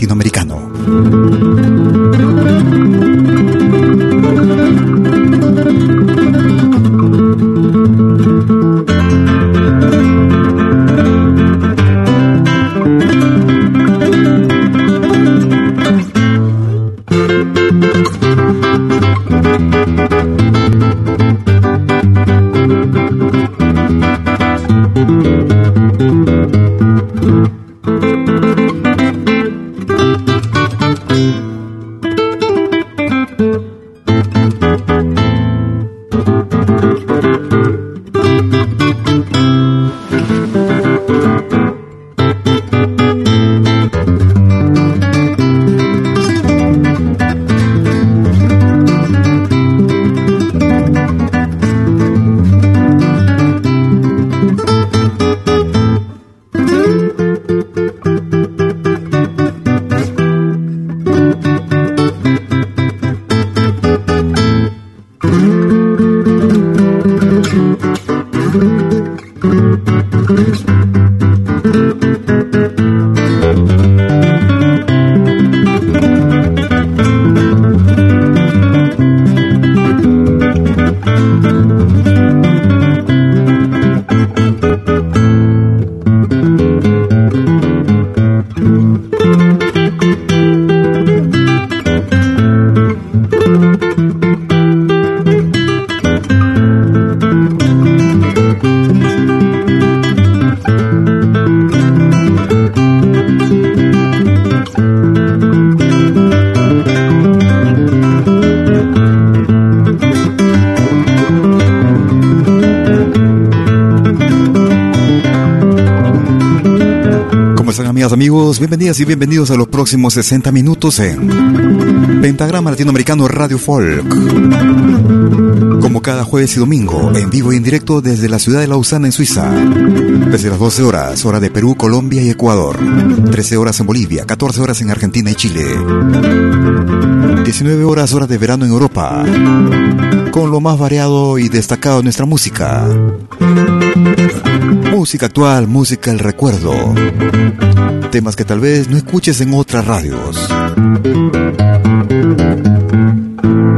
Pentagrama Latinoamericano. bienvenidas y bienvenidos a los próximos 60 minutos en Pentagrama Latinoamericano Radio Folk. Como cada jueves y domingo, en vivo y en directo desde la ciudad de Lausana, en Suiza. Desde las 12 horas, hora de Perú, Colombia y Ecuador. 13 horas en Bolivia, 14 horas en Argentina y Chile. 19 horas, hora de verano en Europa. Con lo más variado y destacado de nuestra música. Música actual, música el recuerdo temas que tal vez no escuches en otras radios.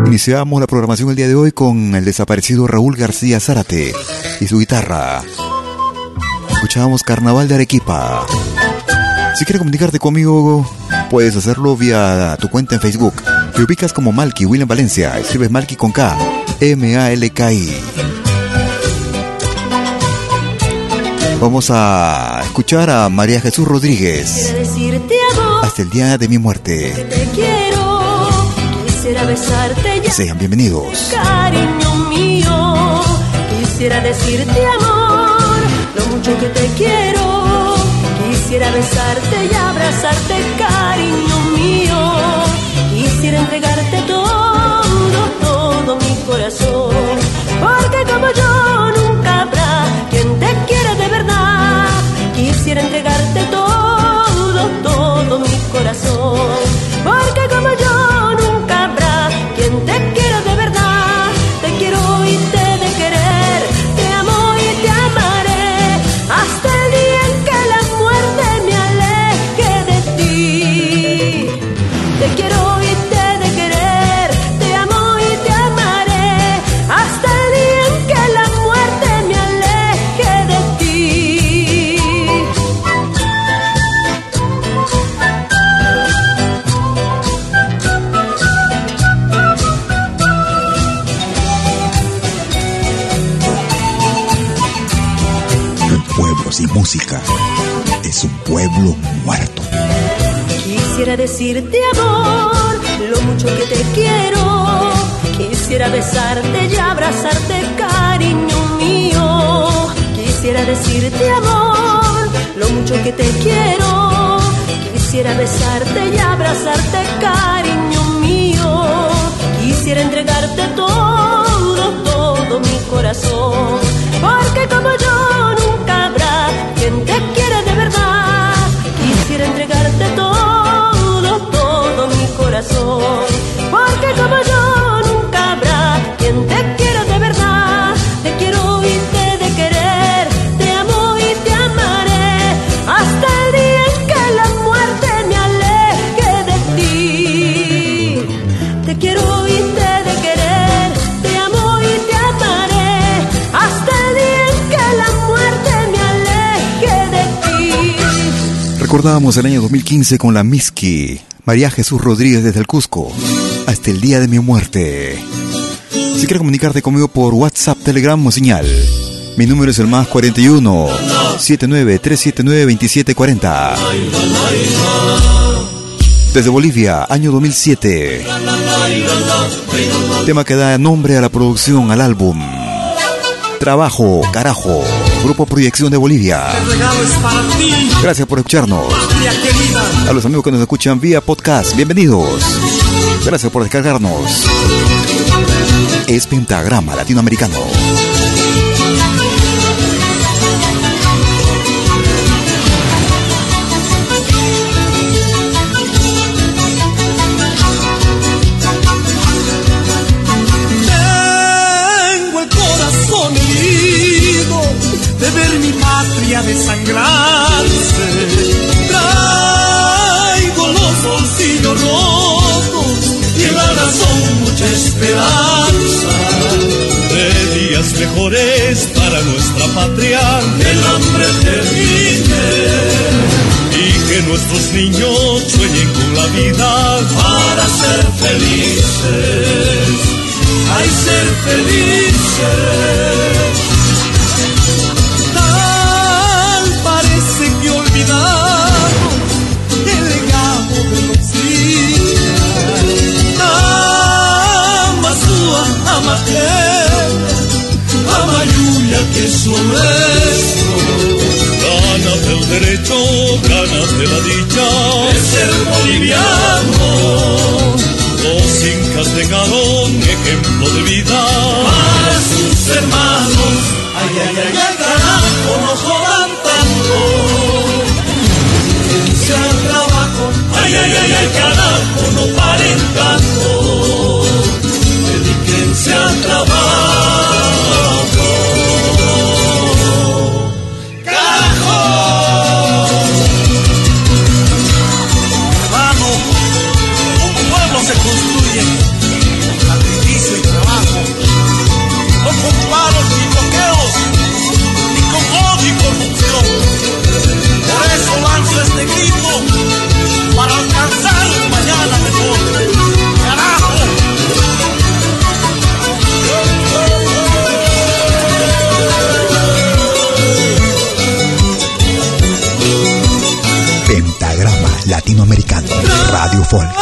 Iniciamos la programación el día de hoy con el desaparecido Raúl García Zárate y su guitarra. Escuchamos Carnaval de Arequipa. Si quieres comunicarte conmigo, puedes hacerlo vía tu cuenta en Facebook. Te ubicas como Malky William Valencia. Escribes Malky con K. M-A-L-K-I. Vamos a escuchar a María Jesús Rodríguez. Hasta el día de mi muerte. Te quiero, quisiera besarte ya. Sean bienvenidos. Cariño mío, quisiera decirte amor, lo mucho que te quiero. Quisiera besarte y abrazarte, cariño mío. Quisiera entregarte todo, todo mi corazón. Porque pueblo muerto. Quisiera decirte amor, lo mucho que te quiero. Quisiera besarte y abrazarte, cariño mío. Quisiera decirte amor, lo mucho que te quiero. Quisiera besarte y abrazarte, cariño mío. Quisiera entregarte todo, todo mi corazón. Porque como yo nunca habrá quien te quiera de verdad. Entregarte todo, todo mi corazón. Porque como yo Recordábamos el año 2015 con la Miski, María Jesús Rodríguez desde el Cusco, hasta el día de mi muerte. Si quieres comunicarte conmigo por WhatsApp, Telegram o señal, mi número es el más 41 79 379 2740. Desde Bolivia, año 2007. Tema que da nombre a la producción, al álbum. Trabajo, carajo. Grupo Proyección de Bolivia. Gracias por escucharnos. A los amigos que nos escuchan vía podcast, bienvenidos. Gracias por descargarnos. Es Pentagrama Latinoamericano. Mejores para nuestra patria. Que el hambre termine y que nuestros niños sueñen con la vida para ser felices. Hay ser felices. Tal parece que olvidamos el legado de los días. Amasúa, Son nuestro. Ganas del derecho, ganas de la dicha de ser boliviano. Los incas dejaron ejemplo de vida para sus hermanos. Ay, ay, ay, ay, Radio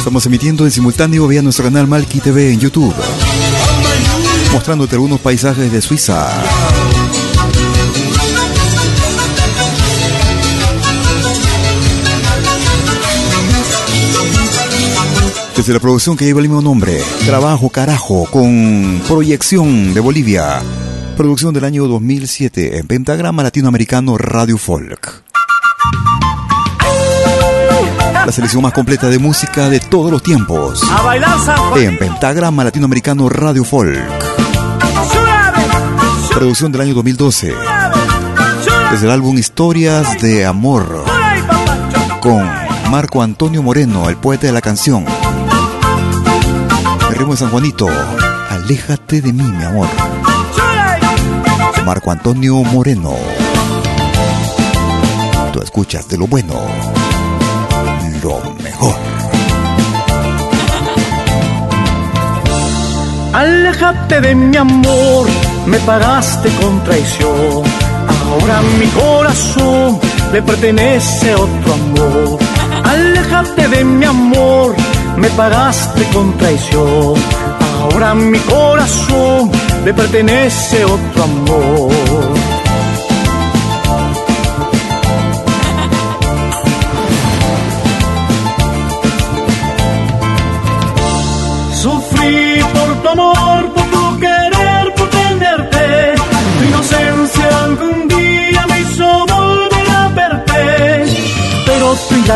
Estamos emitiendo en simultáneo vía nuestro canal Malki TV en YouTube, mostrándote algunos paisajes de Suiza. Desde la producción que lleva el mismo nombre, Trabajo Carajo, con proyección de Bolivia. Producción del año 2007 en Pentagrama Latinoamericano Radio Folk. La selección más completa de música de todos los tiempos. En Pentagrama Latinoamericano Radio Folk. Producción del año 2012. Desde el álbum Historias de Amor. Con Marco Antonio Moreno, el poeta de la canción. El ritmo de San Juanito. Aléjate de mí, mi amor. Marco Antonio Moreno. Tú escuchas de lo bueno, lo mejor. Aléjate de mi amor, me pagaste con traición. Ahora mi corazón le pertenece otro amor. Aléjate de mi amor, me pagaste con traición. Ahora mi corazón le pertenece otro amor.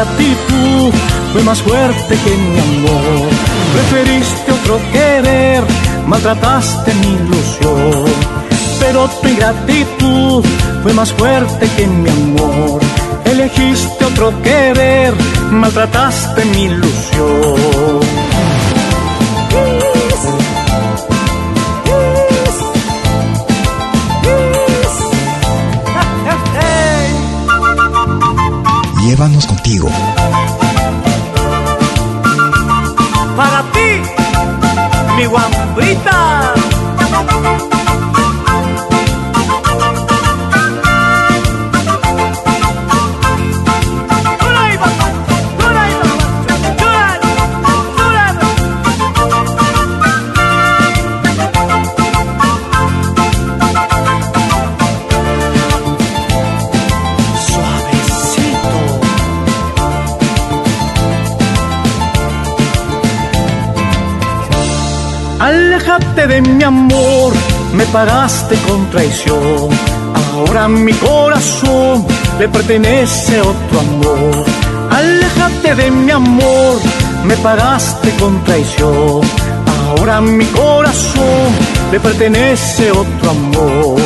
Ingratitud fue más fuerte que mi amor. Preferiste otro querer maltrataste mi ilusión. Pero tu ingratitud fue más fuerte que mi amor. Elegiste otro querer, maltrataste mi ilusión. Llévanos Para ti, mi guambrita. De mi amor, me pagaste con traición. Ahora mi corazón le pertenece otro amor. Aléjate de mi amor, me pagaste con traición. Ahora mi corazón le pertenece otro amor.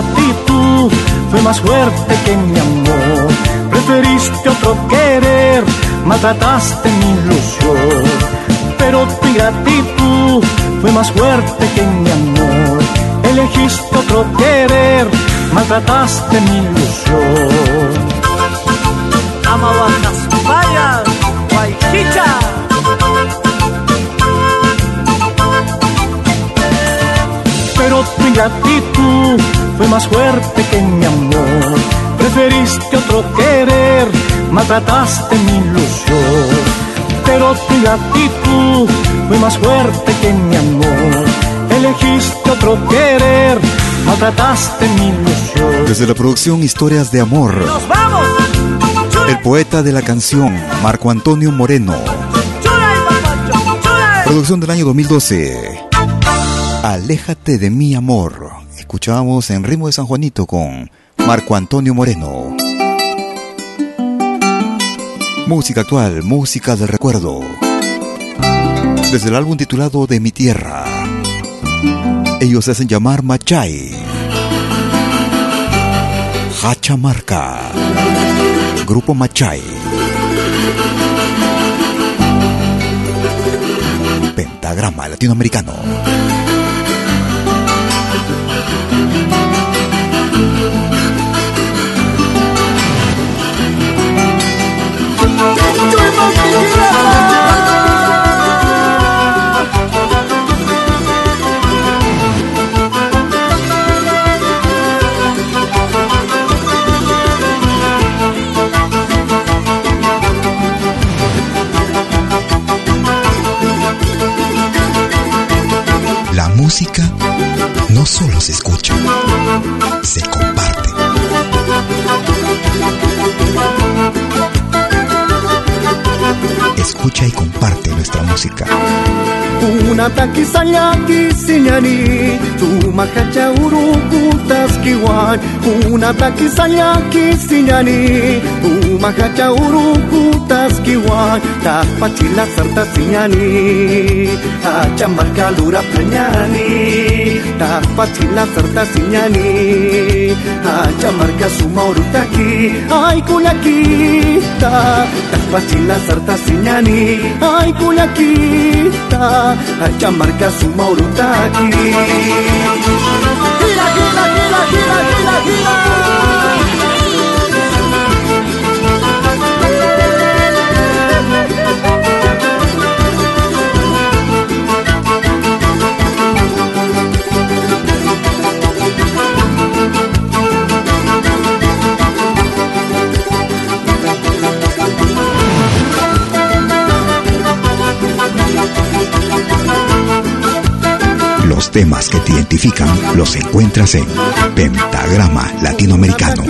Ingratitud fue más fuerte que mi amor. Preferiste otro querer, maltrataste mi ilusión. Pero tu ingratitud fue más fuerte que mi amor. Elegiste otro querer, maltrataste mi ilusión. Amahuacas, Guayquicha. Pero tu ingratitud fue más fuerte que mi amor. Preferiste otro querer, maltrataste mi ilusión. Pero tu ingratitud fue más fuerte que mi amor. Elegiste otro querer, maltrataste mi ilusión. Desde la producción Historias de Amor. ¡Nos vamos! El poeta de la canción, Marco Antonio Moreno. Producción del año 2012. Aléjate de mi amor. Escuchábamos en ritmo de San Juanito con Marco Antonio Moreno. Música actual, música de recuerdo. Desde el álbum titulado De mi tierra. Ellos se hacen llamar Machay. Hachamarca. Grupo Machay. Pentagrama Latinoamericano. La no solo se escucha, se comparte. Escucha y comparte nuestra música. Una taquisayaki siñani, tu macacha urukutas kiwan. Una taquisayaki siñani, tu macacha kiwan tak pacila serta sinyani acam marka lura penyani tak pacila serta sinyani. Acam marka suma urutaki ai kita tak pacila serta sinyani ai kulaki tak acam marka suma urutaki Gila, gila, gila, gila, gila, gila. Temas que te identifican los encuentras en Pentagrama Latinoamericano.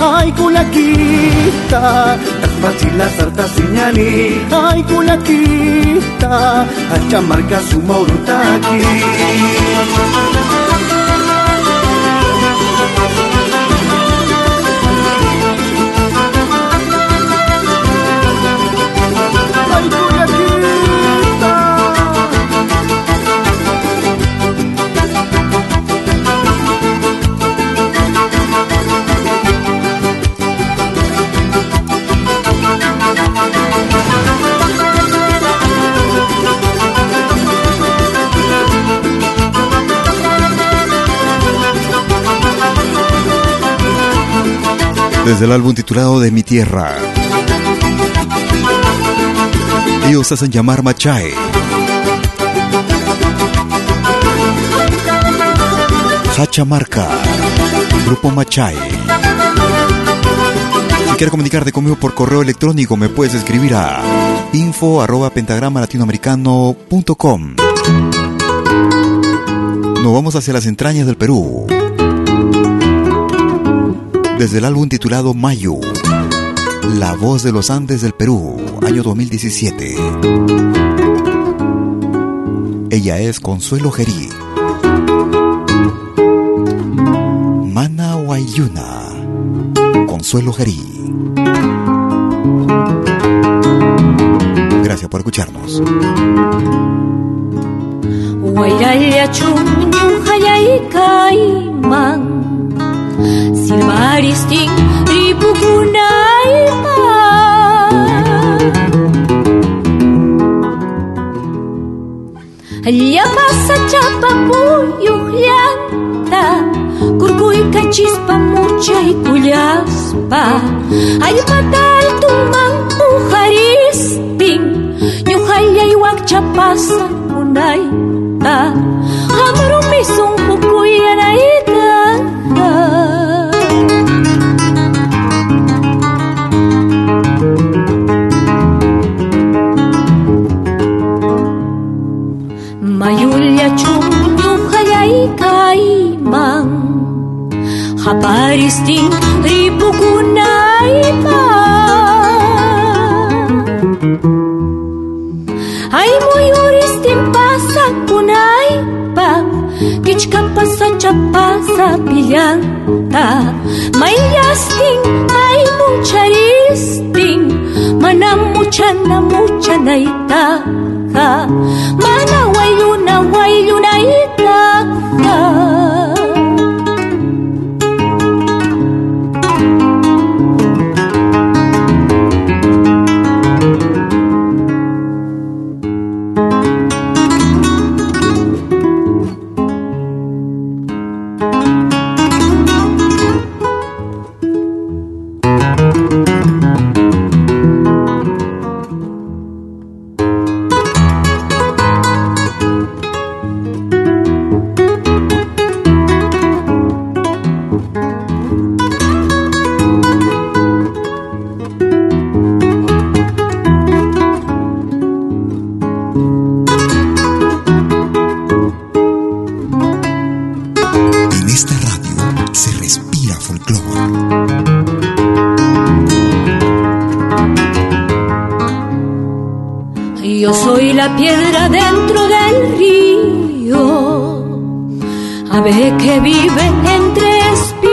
Ay tapachila sarta siñani. Ay kulakita, achamarca Desde el álbum titulado De mi tierra. Ellos hacen llamar Machae. Hachamarca. Grupo Machae. Si quieres comunicarte conmigo por correo electrónico, me puedes escribir a info arroba pentagrama latinoamericano.com. Nos vamos hacia las entrañas del Perú. Desde el álbum titulado Mayo, La voz de los Andes del Perú, año 2017. Ella es Consuelo Gerí. Mana Wayuna. Consuelo Gerí. Gracias por escucharnos. casting ribu gunai Я пасача папую лята, Кургуй качис помучай куляспа, А я подай туман ухаристи, Нюхай я юак чапаса кунай, Да, а мру мисунку chapa sapillanta Mayasting, may mucharisting Manamuchana muchanaita Mana wayuna wayunaita Yo soy la piedra dentro del río, ave que vive entre espinas.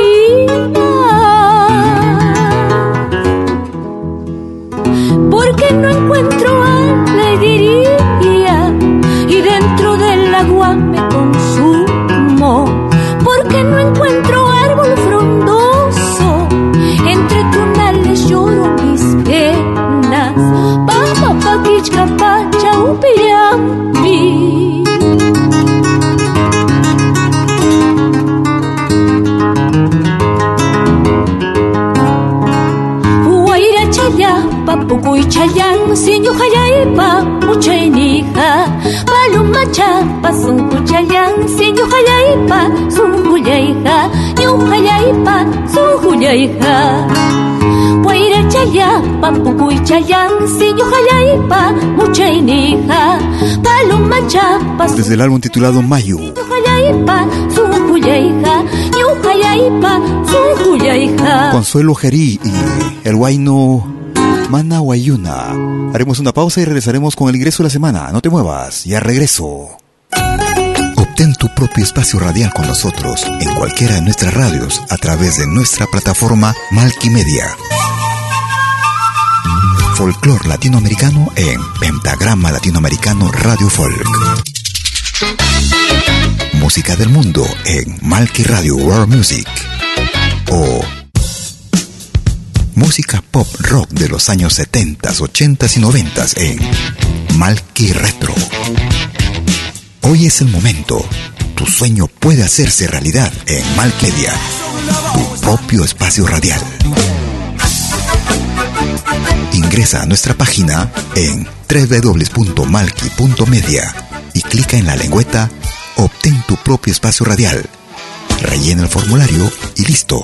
Desde el álbum titulado Mayo. Consuelo Gerí y El Guayno Mana Guayuna. Haremos una pausa y regresaremos con el ingreso de la semana. No te muevas, ya regreso. Obtén tu propio espacio radial con nosotros en cualquiera de nuestras radios a través de nuestra plataforma Malkimedia. Folclor latinoamericano en Pentagrama Latinoamericano Radio Folk. Música del mundo en Malki Radio World Music. O música pop rock de los años 70, 80 y 90 en Malki Retro. Hoy es el momento. Tu sueño puede hacerse realidad en Malkedia, tu propio espacio radial. Ingresa a nuestra página en www.malki.media y clica en la lengüeta Obtén tu propio espacio radial. Rellena el formulario y listo.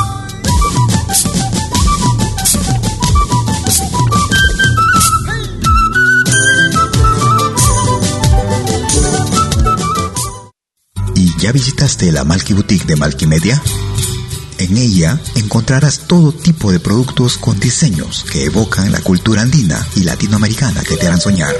Visitaste la Malky Boutique de Malky Media? En ella encontrarás todo tipo de productos con diseños que evocan la cultura andina y latinoamericana que te harán soñar.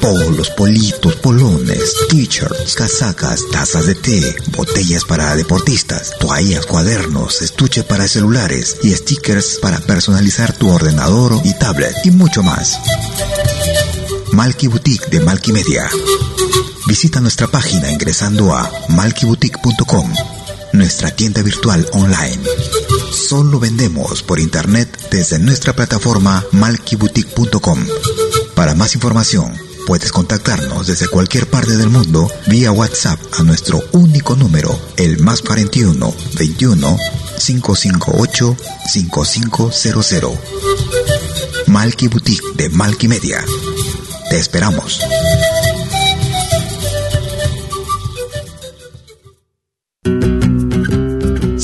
Polos, politos, polones, t-shirts, casacas, tazas de té, botellas para deportistas, toallas, cuadernos, estuche para celulares y stickers para personalizar tu ordenador y tablet y mucho más. Malky Boutique de Malky Media. Visita nuestra página ingresando a malkyboutique.com, nuestra tienda virtual online. Solo vendemos por internet desde nuestra plataforma malkyboutique.com. Para más información, puedes contactarnos desde cualquier parte del mundo vía WhatsApp a nuestro único número, el más 41 21 558 5500. Malky Boutique de Malky Media. Te esperamos.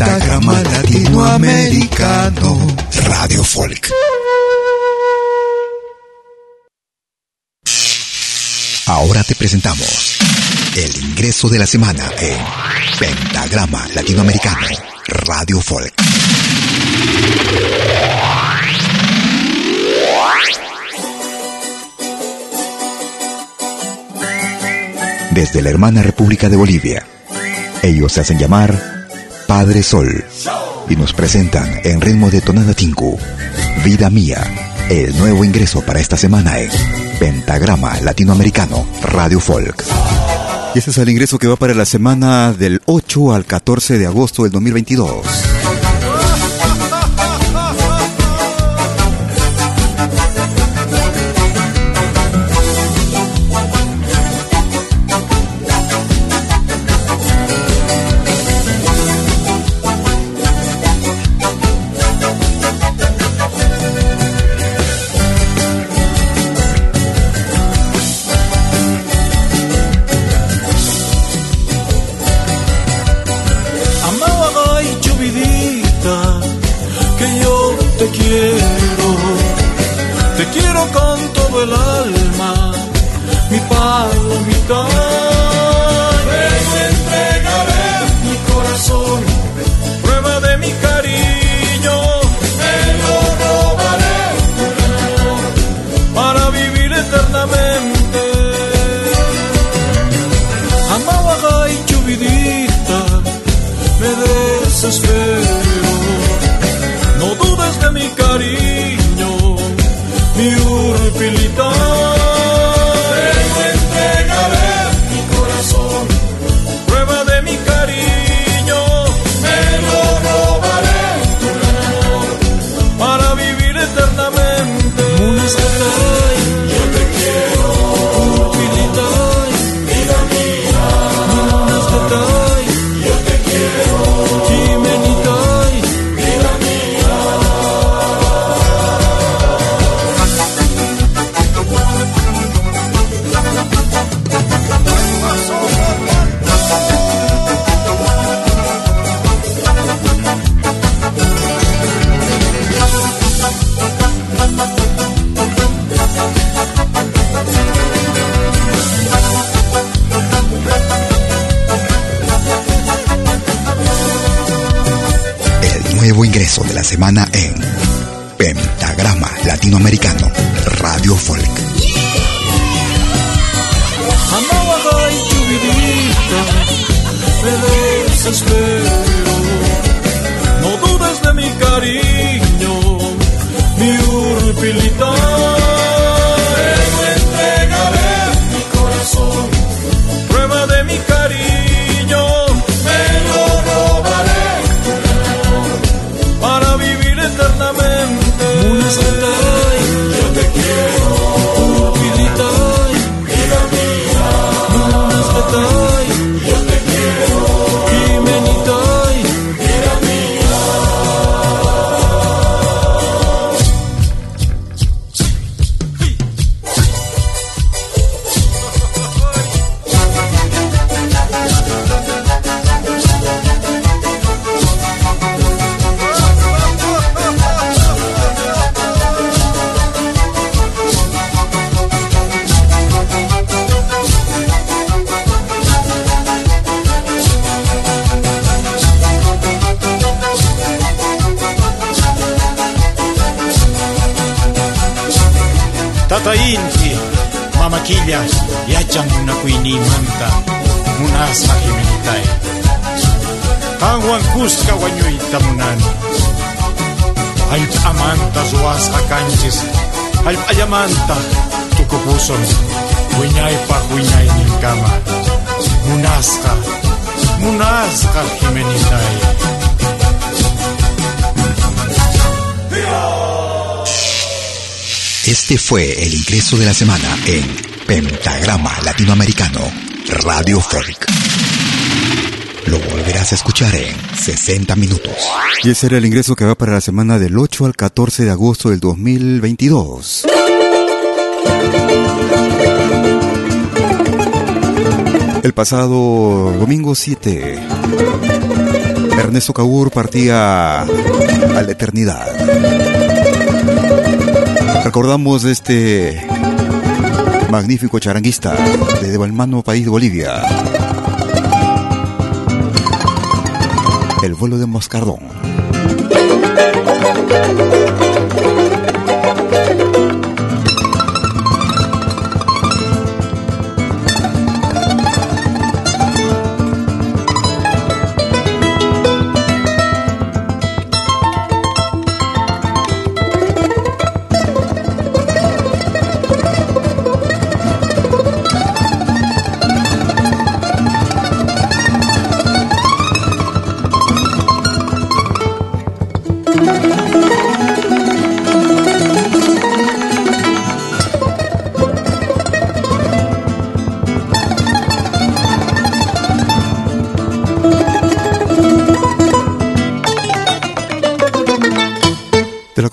Pentagrama Latinoamericano Radio Folk. Ahora te presentamos el ingreso de la semana en Pentagrama Latinoamericano Radio Folk. Desde la hermana República de Bolivia, ellos se hacen llamar Padre Sol y nos presentan en ritmo de tonada tinku, Vida Mía, el nuevo ingreso para esta semana en Pentagrama Latinoamericano Radio Folk. Y este es el ingreso que va para la semana del 8 al 14 de agosto del 2022. Semana en Pentagrama Latinoamericano Radio Folk. No dudes de mi cariño, yatayinji mamakillas yachan munakuynimanta munasqa imaykitay qanwan kusqa wañuyta munani. Allp'amanta ruwasqa kanchis allp'allamanta tukupusun wiñaypaj wiñayninkama munasqa munasqa jimenitay Este fue el ingreso de la semana en Pentagrama Latinoamericano Radio Folk. Lo volverás a escuchar en 60 minutos. Y ese era el ingreso que va para la semana del 8 al 14 de agosto del 2022. El pasado domingo 7, Ernesto Cabur partía a la eternidad. Recordamos este magnífico charanguista de hermano país de Bolivia. El vuelo de Moscardón.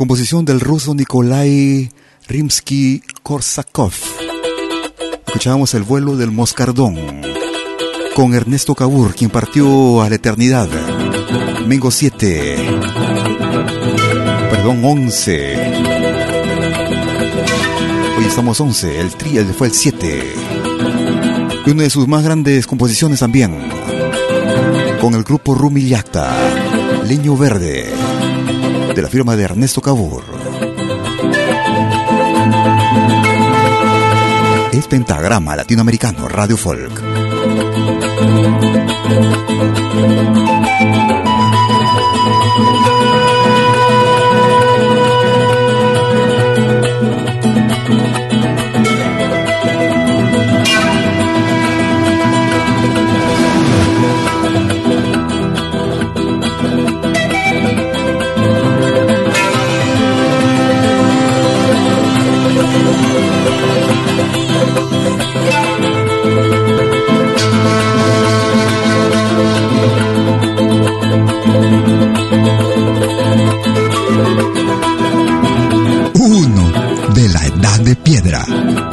Del ruso Nikolai Rimsky-Korsakov. Escuchábamos el vuelo del Moscardón con Ernesto Cabur, quien partió a la eternidad. Domingo 7. Perdón, 11. Hoy estamos 11, el tri fue el 7. Y una de sus más grandes composiciones también. Con el grupo Rumi Yacta, Leño Verde de la firma de Ernesto Cabur. Es Pentagrama Latinoamericano Radio Folk. De la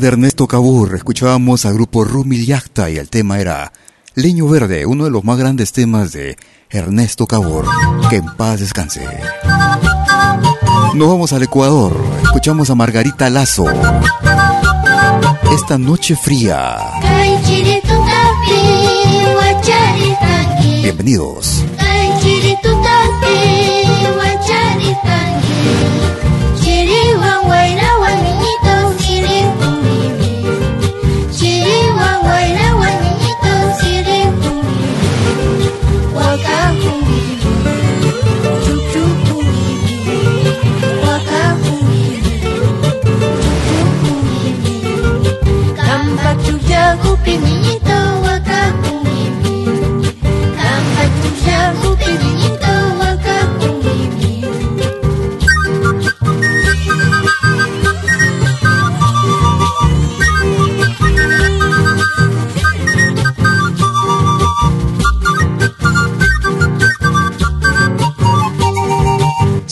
de Ernesto Cabur, escuchábamos al grupo Rumi Yacta y el tema era Leño Verde, uno de los más grandes temas de Ernesto Cabur. Que en paz descanse. Nos vamos al Ecuador, escuchamos a Margarita Lazo. Esta noche fría. Bienvenidos.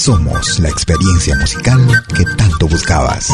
Somos la experiencia musical que tanto buscabas.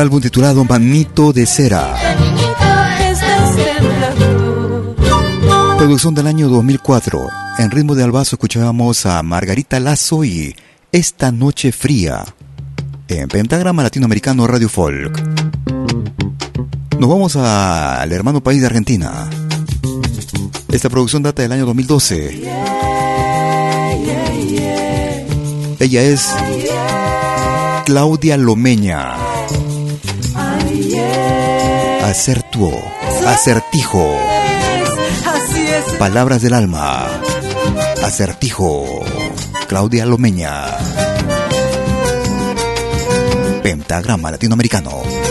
Álbum titulado Manito de Cera. Producción del año 2004. En ritmo de albazo escuchábamos a Margarita Lazo y Esta Noche Fría. En Pentagrama Latinoamericano Radio Folk. Nos vamos al hermano país de Argentina. Esta producción data del año 2012. Ella es Claudia Lomeña. Acertuo. Acertijo. Palabras del alma. Acertijo. Claudia Lomeña. Pentagrama latinoamericano.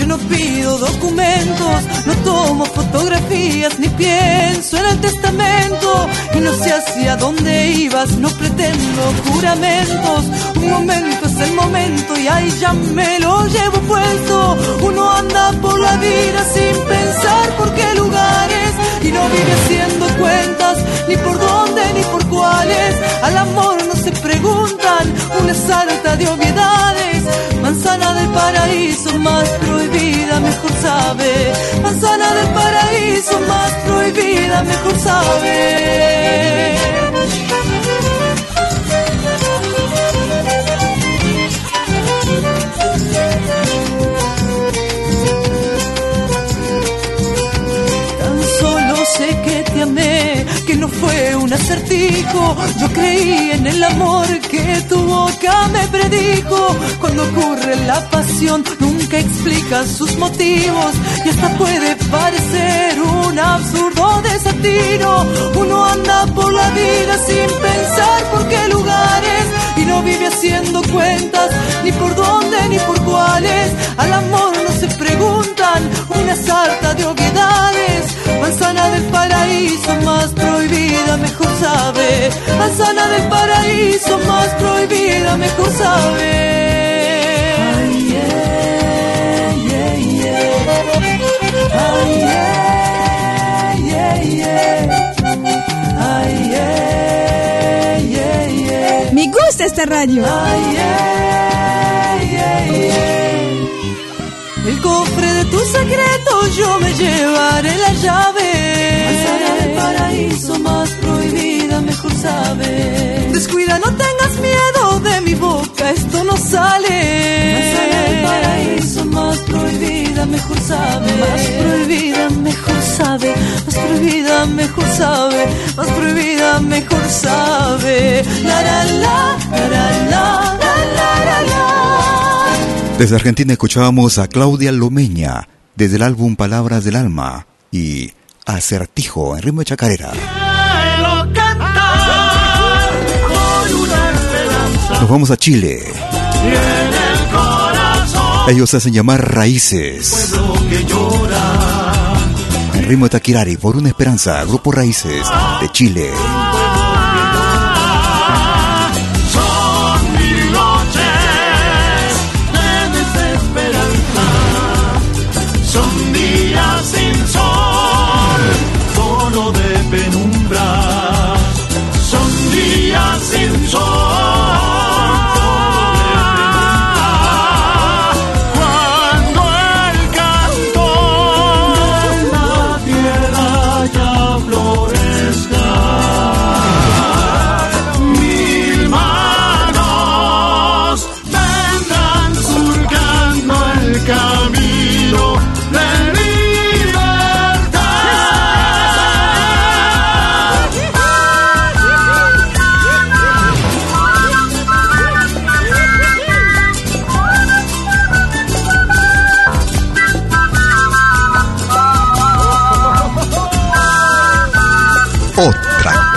Yo no pido documentos, no tomo fotografías ni pienso en el testamento y no sé hacia dónde ibas, no pretendo juramentos. Un momento es el momento y ahí ya me lo llevo puesto. Uno anda por la vida sin pensar por qué lugares y no vive haciendo cuentas ni por dónde ni por cuáles. Al amor no se preguntan, una salta de obviedades. Manzana del paraíso más prohibida, mejor sabe. Manzana del paraíso más prohibida, mejor sabe. Fue un acertijo. Yo creí en el amor que tu boca me predijo. Cuando ocurre la pasión, nunca explicas sus motivos. Y hasta puede parecer un absurdo desatino. Uno anda por la vida sin pensar por qué lugares. Y no vive haciendo cuentas, ni por dónde ni por cuáles. Al amor se preguntan una sarta de obviedades. Manzana del paraíso más prohibida, mejor sabe. Manzana del paraíso más prohibida, mejor sabe. Ay, yeah, yeah, yeah. Ay, yeah, yeah, yeah. Ay, yeah, yeah, yeah. Me gusta esta radio. Ay, yeah, yeah, yeah. El cofre de tu secreto yo me llevaré la llave. Alzaré el paraíso más prohibida, mejor sabes. Descuida, no tengas miedo de mi boca, esto no sale. Alzaré el paraíso más prohibida, mejor sabe. Más prohibida, mejor sabe. Más prohibida, mejor sabe. Más prohibida, mejor sabe. La la, la, la Desde Argentina escuchábamos a Claudia Lomeña desde el álbum Palabras del Alma y Acertijo en ritmo de chacarera. Nos vamos a Chile. Ellos hacen llamar Raíces. En ritmo de Taquirari, por una esperanza, Grupo Raíces de Chile. But.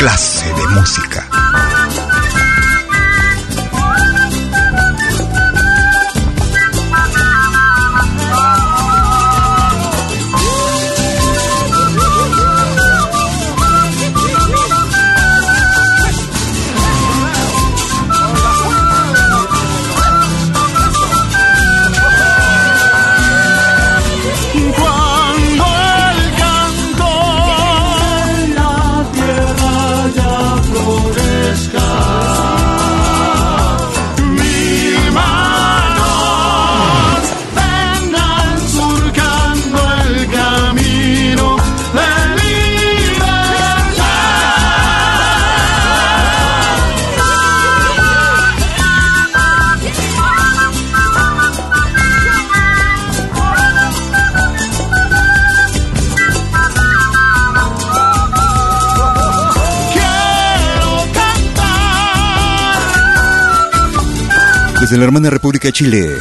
Clase de música. De la hermana República de Chile.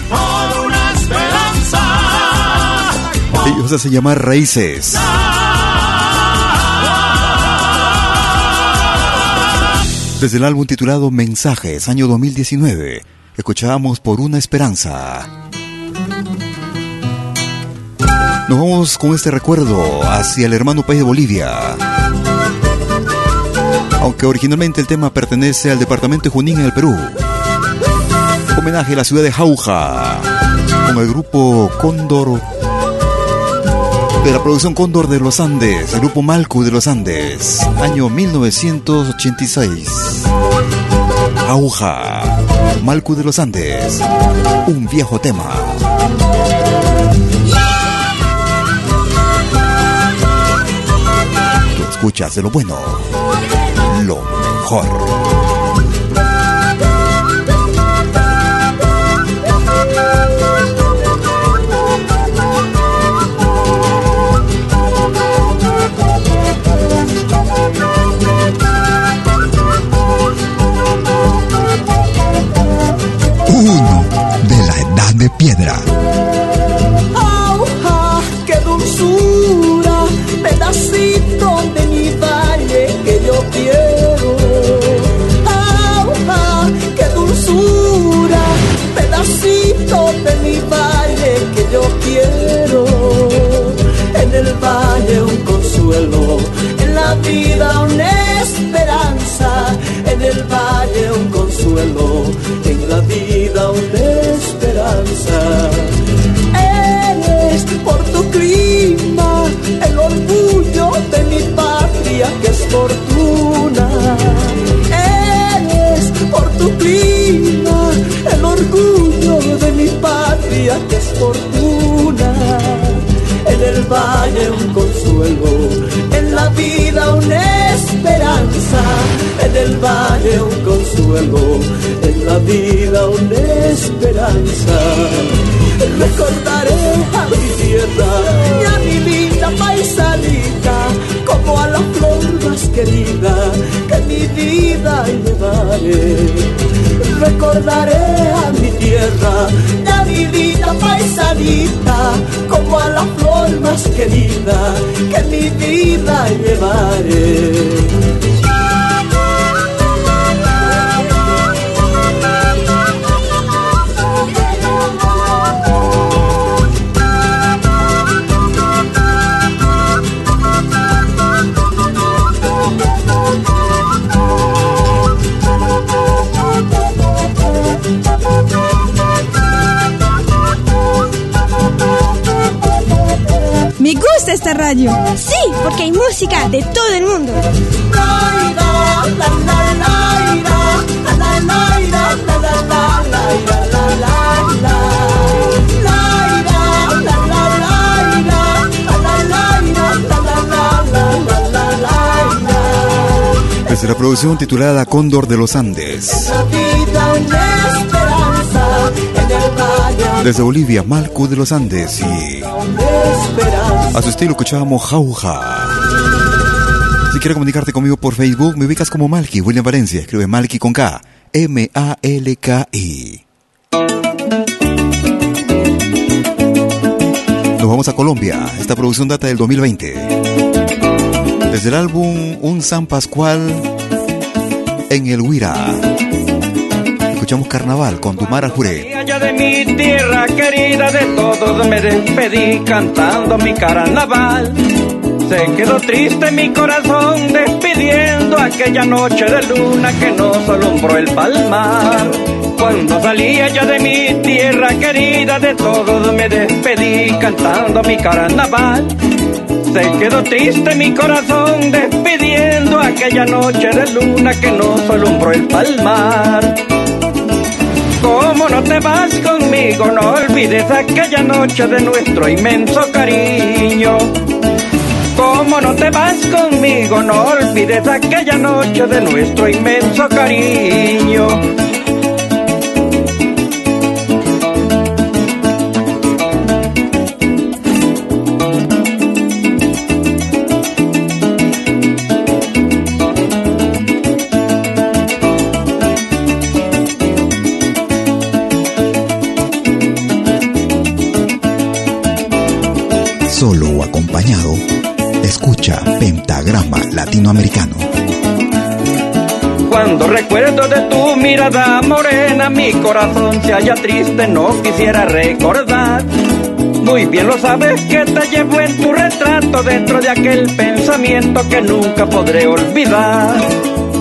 Ellos hacen llamar Raíces. Desde el álbum titulado Mensajes, año 2019, escuchábamos Por una Esperanza. Nos vamos con este recuerdo hacia el hermano país de Bolivia. Aunque originalmente el tema pertenece al departamento de Junín en el Perú homenaje a la ciudad de Jauja con el grupo Cóndor de la producción Cóndor de los Andes, el grupo Malcu de los Andes, año 1986. Jauja, Malcu de los Andes, un viejo tema. Tú escuchas de lo bueno, lo mejor. Un consuelo, en la vida una esperanza. En el valle un consuelo, en la vida una esperanza. Recordaré a mi tierra y a mi linda paisanita como a la flor más querida que mi vida llevaré. Recordaré a mi tierra a mi linda paisanita como a la flor más querida que mi vida llevaré. Esta radio. Sí, porque hay música de todo el mundo. Desde la producción titulada Cóndor de los Andes. Desde Bolivia, Malco de los Andes y a su estilo escuchábamos Jauja. Si quieres comunicarte conmigo por Facebook, me ubicas como Malky, William Valencia. Escribe Malky con K. M-A-L-K-I. Nos vamos a Colombia. Esta producción data del 2020. Desde el álbum Un San Pascual en el Huira escuchamos Carnaval con Dumara Juré. Allá de mi tierra querida, de todos me despedí cantando mi carnaval. Se quedó triste mi corazón despidiendo aquella noche de luna que nos alumbró el palmar. Cuando salí allá de mi tierra querida, de todos me despedí cantando mi carnaval. Se quedó triste mi corazón despidiendo aquella noche de luna que nos alumbró el palmar. ¿Cómo no te vas conmigo? No olvides aquella noche de nuestro inmenso cariño. ¿Cómo no te vas conmigo? No olvides aquella noche de nuestro inmenso cariño. Cuando recuerdo de tu mirada morena, mi corazón se halla triste, no quisiera recordar. Muy bien lo sabes que te llevo en tu retrato dentro de aquel pensamiento que nunca podré olvidar.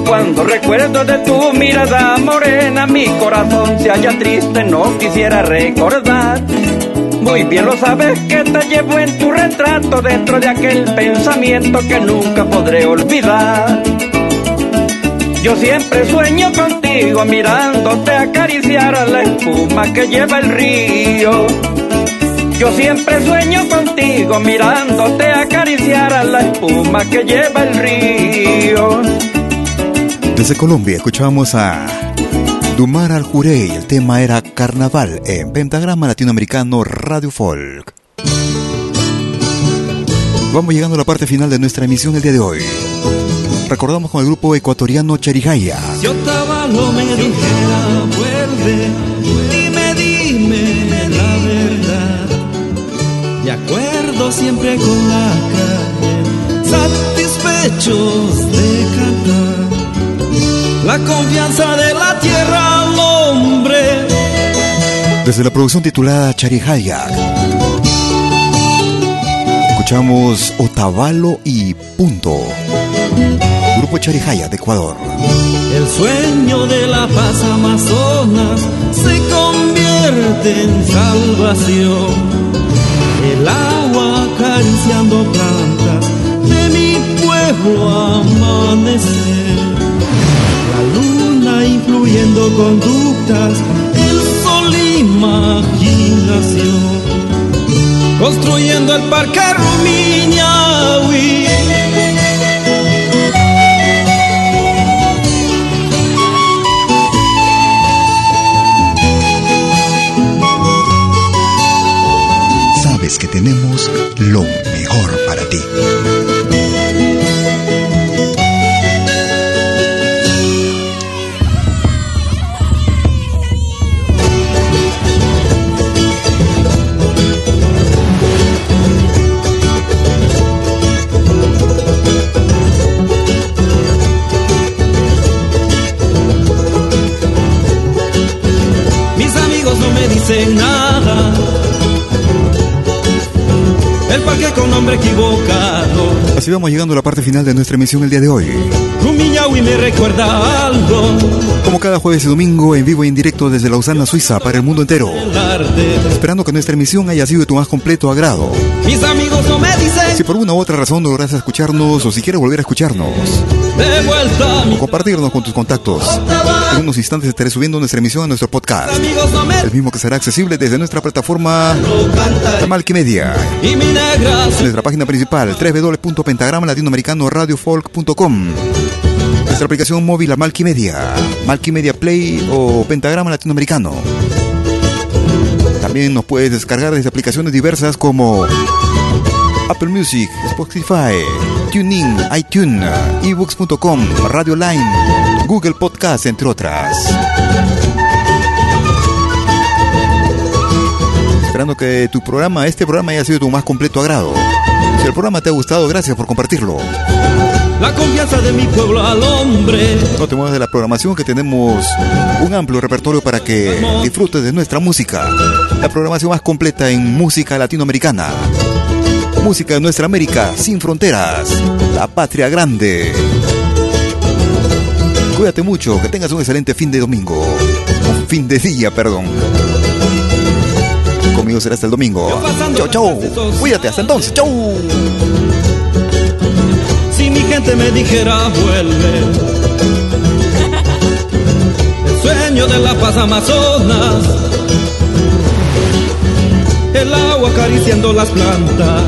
Cuando recuerdo de tu mirada morena, mi corazón se halla triste, no quisiera recordar. Muy bien lo sabes que te llevo en tu retrato dentro de aquel pensamiento que nunca podré olvidar. Yo siempre sueño contigo mirándote acariciar a la espuma que lleva el río. Yo siempre sueño contigo mirándote acariciar a la espuma que lleva el río. Desde Colombia escuchamos a Dumar al Jurey, el tema era Carnaval en Pentagrama Latinoamericano Radio Folk. Vamos llegando a la parte final de nuestra emisión el día de hoy. Recordamos con el grupo ecuatoriano Cherijaya. Si Otavalo me dijera, vuelve, dime, dime la verdad. De acuerdo siempre con la calle, satisfechos de la confianza de la tierra al hombre. Desde la producción titulada Charihaya, escuchamos Otavalo y Punto. Grupo Charihaya de Ecuador. El sueño de la paz amazonas se convierte en salvación. El agua acariciando plantas de mi pueblo amanecer la luna influyendo conductas, el sol imaginación, construyendo el parque Rumiñahui. Sabes que tenemos lo mejor para ti. Nada. El parque con nombre equivocado. Así vamos llegando a la parte final de nuestra emisión el día de hoy. Y me recuerda algo. Como cada jueves y domingo, en vivo y en directo desde Lausana, Suiza, para el mundo entero. Esperando que nuestra emisión haya sido de tu más completo agrado. Mis amigos no me dicen. Si por una u otra razón no logras escucharnos o si quieres volver a escucharnos, de vuelta. O compartirnos con tus contactos. En unos instantes estaré subiendo nuestra emisión a nuestro podcast. El mismo que será accesible desde nuestra plataforma Malquimedia. Y Nuestra página principal www.pentagrama latinoamericano radiofolk.com. Nuestra aplicación móvil a Malquimedia, Malquimedia Play o Pentagrama Latinoamericano. También nos puedes descargar desde aplicaciones diversas como Apple Music, Spotify, TuneIn, iTunes, ebooks.com, Radio Line, Google Podcast, entre otras. Esperando que tu programa, este programa haya sido tu más completo agrado. Si el programa te ha gustado, gracias por compartirlo. La confianza de mi pueblo al hombre. No te muevas de la programación que tenemos un amplio repertorio para que disfrutes de nuestra música. La programación más completa en música latinoamericana. Música de nuestra América sin fronteras. La patria grande. Cuídate mucho, que tengas un excelente fin de domingo. Un fin de día, perdón. Conmigo será hasta el domingo. Chau, chau. Cuídate, hasta entonces. Chau. Mi gente me dijera vuelve. El sueño de la paz Amazonas el agua acariciando las plantas.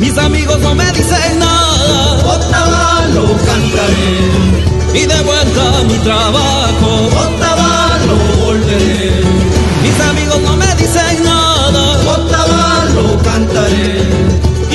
Mis amigos no me dicen nada, Otavalo cantaré y de vuelta a mi trabajo, Otavalo volveré. Mis amigos no me dicen nada, Otavalo cantaré